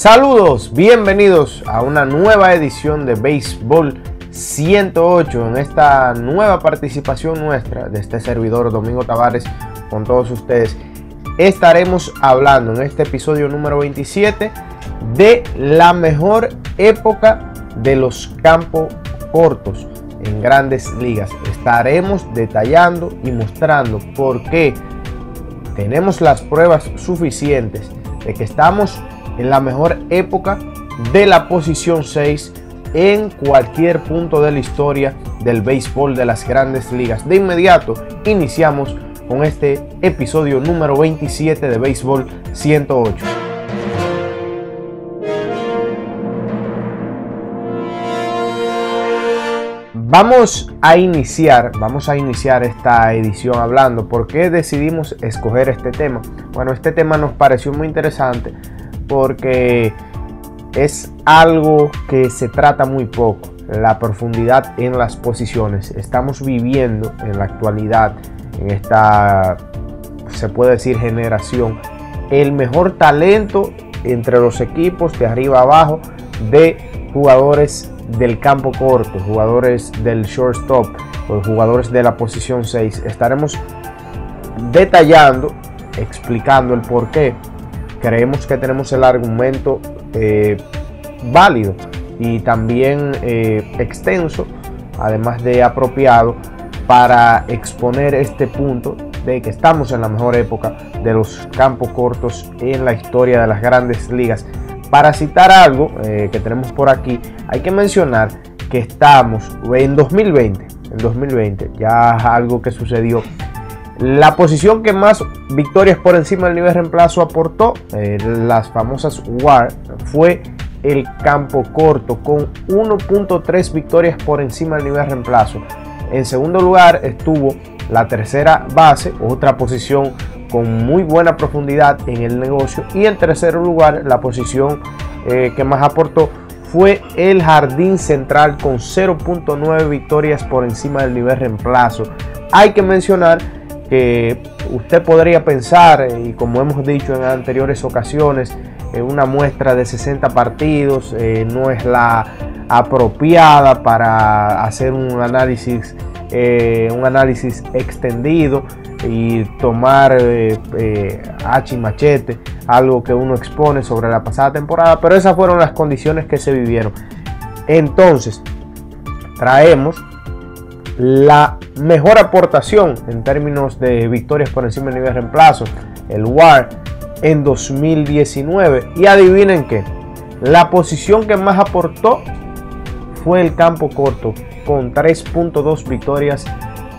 Saludos, bienvenidos a una nueva edición de Béisbol 108 en esta nueva participación nuestra de este servidor Domingo Tavares con todos ustedes. Estaremos hablando en este episodio número 27 de la mejor época de los campos cortos en grandes ligas. Estaremos detallando y mostrando por qué tenemos las pruebas suficientes de que estamos en la mejor época de la posición 6 en cualquier punto de la historia del béisbol de las grandes ligas. De inmediato iniciamos con este episodio número 27 de Béisbol 108. Vamos a iniciar, vamos a iniciar esta edición hablando por qué decidimos escoger este tema. Bueno, este tema nos pareció muy interesante porque es algo que se trata muy poco, la profundidad en las posiciones. Estamos viviendo en la actualidad, en esta, se puede decir, generación, el mejor talento entre los equipos de arriba abajo de jugadores del campo corto, jugadores del shortstop, o jugadores de la posición 6. Estaremos detallando, explicando el por qué creemos que tenemos el argumento eh, válido y también eh, extenso, además de apropiado, para exponer este punto de que estamos en la mejor época de los campos cortos en la historia de las grandes ligas. Para citar algo eh, que tenemos por aquí, hay que mencionar que estamos en 2020, en 2020, ya algo que sucedió la posición que más victorias por encima del nivel reemplazo aportó, eh, las famosas WAR, fue el campo corto con 1.3 victorias por encima del nivel reemplazo. En segundo lugar estuvo la tercera base, otra posición con muy buena profundidad en el negocio. Y en tercer lugar, la posición eh, que más aportó fue el jardín central con 0.9 victorias por encima del nivel reemplazo. Hay que mencionar que usted podría pensar, eh, y como hemos dicho en anteriores ocasiones, en una muestra de 60 partidos eh, no es la apropiada para hacer un análisis, eh, un análisis extendido y tomar H y machete, algo que uno expone sobre la pasada temporada, pero esas fueron las condiciones que se vivieron. Entonces, traemos la mejor aportación en términos de victorias por encima del nivel reemplazo, el WAR, en 2019. Y adivinen qué, la posición que más aportó fue el campo corto, con 3.2 victorias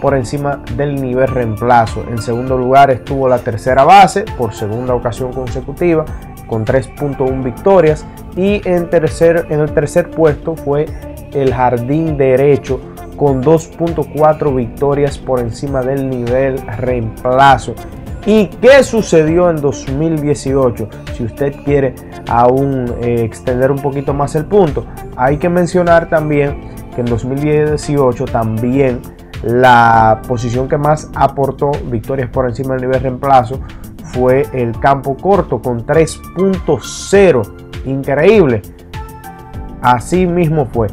por encima del nivel reemplazo. En segundo lugar estuvo la tercera base por segunda ocasión consecutiva con 3.1 victorias y en, tercer, en el tercer puesto fue el jardín derecho con 2.4 victorias por encima del nivel reemplazo. ¿Y qué sucedió en 2018? Si usted quiere aún eh, extender un poquito más el punto, hay que mencionar también que en 2018 también la posición que más aportó victorias por encima del nivel reemplazo fue el campo corto con 3.0. Increíble. Así mismo fue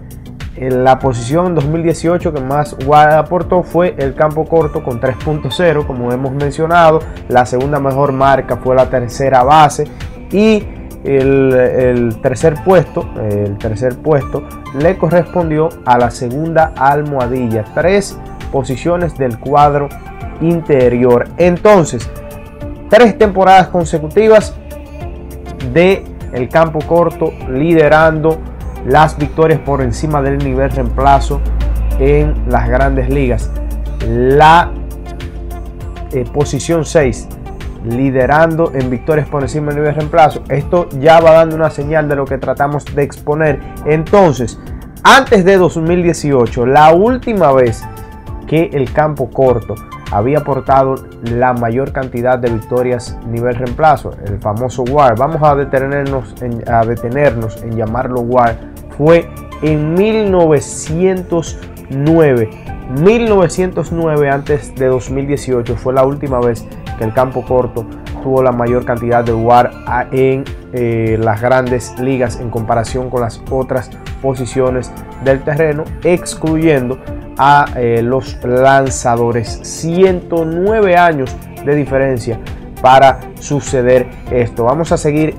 la posición 2018 que más aportó fue el campo corto con 3.0, como hemos mencionado. La segunda mejor marca fue la tercera base y el, tercer puesto, el tercer puesto le correspondió a la segunda almohadilla. Tres posiciones del cuadro interior. Entonces, tres temporadas consecutivas de el campo corto liderando las victorias por encima del nivel reemplazo en las grandes ligas. La eh, posición 6 liderando en victorias por encima del nivel reemplazo. Esto ya va dando una señal de lo que tratamos de exponer. Entonces, antes de 2018, la última vez que el campo corto había aportado la mayor cantidad de victorias nivel reemplazo, el famoso WAR. Vamos a detenernos en, a detenernos en llamarlo WAR. Fue en 1990 9. 1909 antes de 2018 fue la última vez que el campo corto tuvo la mayor cantidad de WAR en eh, las grandes ligas en comparación con las otras posiciones del terreno, excluyendo a eh, los lanzadores. 109 años de diferencia para suceder esto. Vamos a seguir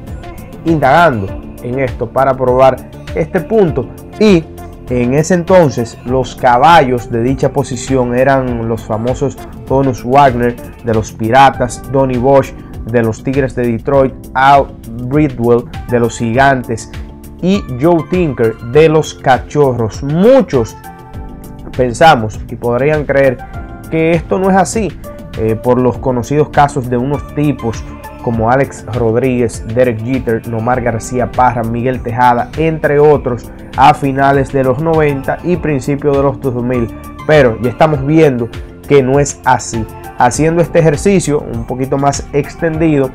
indagando en esto para probar este punto y en ese entonces los caballos de dicha posición eran los famosos Bonus Wagner de los Piratas, Donny Bosch de los Tigres de Detroit, Al Bridwell de los Gigantes y Joe Tinker de los Cachorros. Muchos pensamos y podrían creer que esto no es así eh, por los conocidos casos de unos tipos como Alex Rodríguez, Derek Jeter, Nomar García Parra, Miguel Tejada, entre otros, a finales de los 90 y principios de los 2000. Pero ya estamos viendo que no es así. Haciendo este ejercicio un poquito más extendido,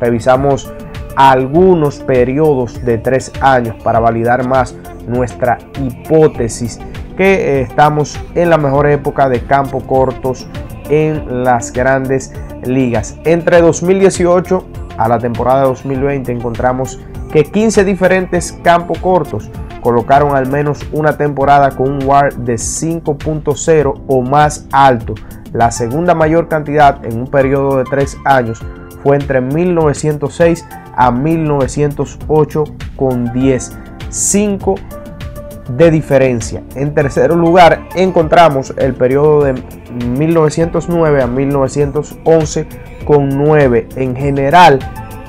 revisamos algunos periodos de tres años para validar más nuestra hipótesis que eh, estamos en la mejor época de campo cortos en las grandes ligas. Entre 2018 a la temporada 2020 encontramos que 15 diferentes campos cortos colocaron al menos una temporada con un WAR de 5.0 o más alto. La segunda mayor cantidad en un periodo de 3 años fue entre 1906 a 1908 con 10. 5 de diferencia. En tercer lugar encontramos el periodo de 1909 a 1911 con 9. En general,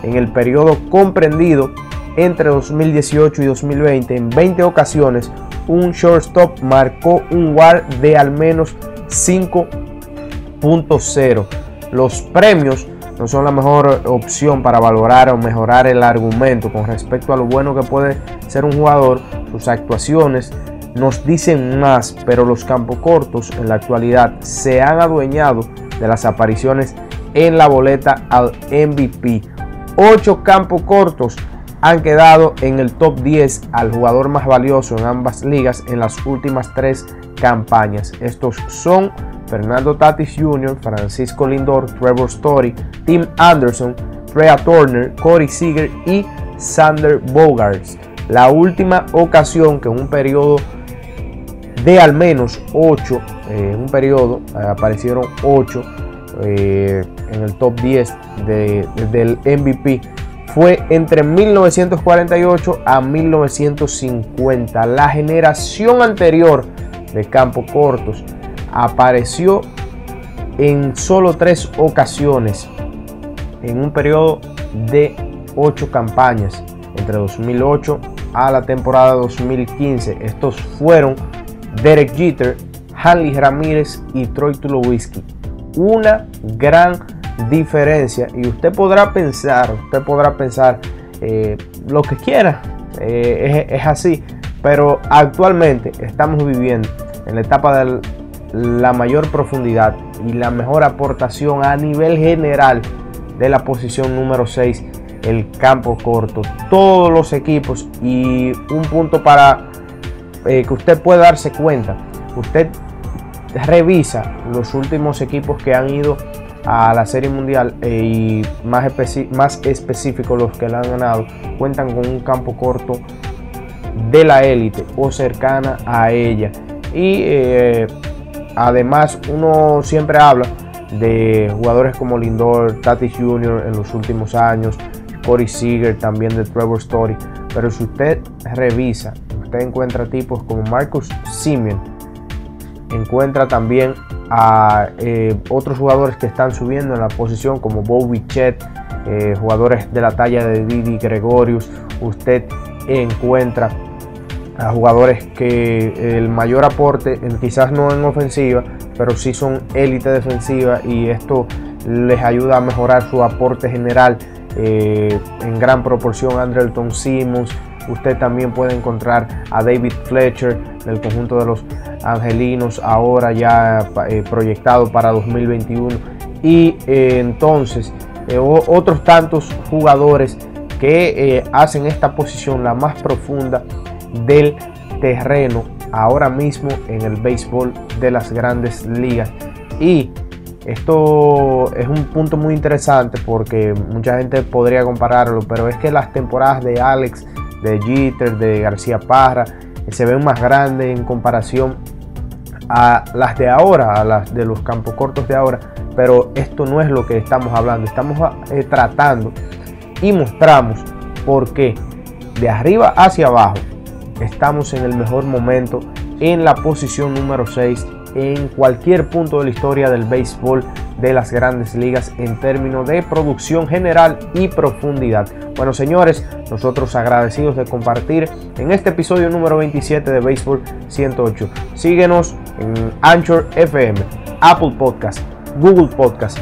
en el periodo comprendido entre 2018 y 2020, en 20 ocasiones, un shortstop marcó un WAR de al menos 5.0. Los premios no son la mejor opción para valorar o mejorar el argumento con respecto a lo bueno que puede ser un jugador. Sus actuaciones nos dicen más, pero los campos cortos en la actualidad se han adueñado de las apariciones en la boleta al MVP. Ocho campos cortos han quedado en el top 10 al jugador más valioso en ambas ligas en las últimas tres campañas. Estos son Fernando Tatis Jr., Francisco Lindor, Trevor Story, Tim Anderson, Freya Turner, Corey Seager y Sander Bogarts. La última ocasión que en un periodo de al menos 8, en un periodo eh, aparecieron 8 eh, en el top 10 del MVP fue entre 1948 a 1950. La generación anterior de campo cortos apareció en solo tres ocasiones en un periodo de ocho campañas entre 2008 a la temporada 2015. Estos fueron Derek Jeter, Hanley Ramírez y Troy Tulowitzki. Una gran diferencia y usted podrá pensar, usted podrá pensar eh, lo que quiera, eh, es, es así, pero actualmente estamos viviendo en la etapa del la mayor profundidad y la mejor aportación a nivel general de la posición número 6, el campo corto. Todos los equipos y un punto para eh, que usted pueda darse cuenta. Usted revisa los últimos equipos que han ido a la Serie Mundial eh, y más, más específico los que la han ganado, cuentan con un campo corto de la élite o cercana a ella. Y eh, Además, uno siempre habla de jugadores como Lindor, Tatis Jr. en los últimos años, Corey Seager también de Trevor Story. Pero si usted revisa, usted encuentra tipos como Marcus Simeon, encuentra también a eh, otros jugadores que están subiendo en la posición como Bobby Chet, eh, jugadores de la talla de Didi Gregorius. Usted encuentra a jugadores que el mayor aporte, quizás no en ofensiva, pero sí son élite defensiva y esto les ayuda a mejorar su aporte general eh, en gran proporción. Andrelton Simmons, usted también puede encontrar a David Fletcher del conjunto de los Angelinos, ahora ya eh, proyectado para 2021. Y eh, entonces otros tantos jugadores que hacen esta posición la más profunda del terreno ahora mismo en el béisbol de las grandes ligas. Y esto es un punto muy interesante porque mucha gente podría compararlo, pero es que las temporadas de Alex, de Jeter, de García Parra, se ven más grandes en comparación a las de ahora, a las de los campos cortos de ahora, pero esto no es lo que estamos hablando, estamos eh, tratando y mostramos por qué de arriba hacia abajo estamos en el mejor momento en la posición número 6 en cualquier punto de la historia del béisbol de las grandes ligas en términos de producción general y profundidad. Bueno señores, nosotros agradecidos de compartir en este episodio número 27 de Béisbol 108. Síguenos en Anchor FM, Apple Podcast, Google Podcast,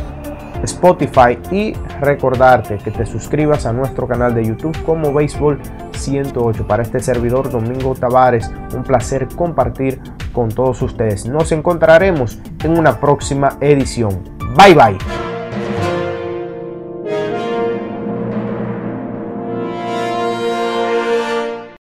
Spotify y recordarte que te suscribas a nuestro canal de YouTube como Béisbol 108. Para este servidor Domingo Tavares, un placer compartir con todos ustedes. Nos encontraremos en una próxima edición. Bye bye.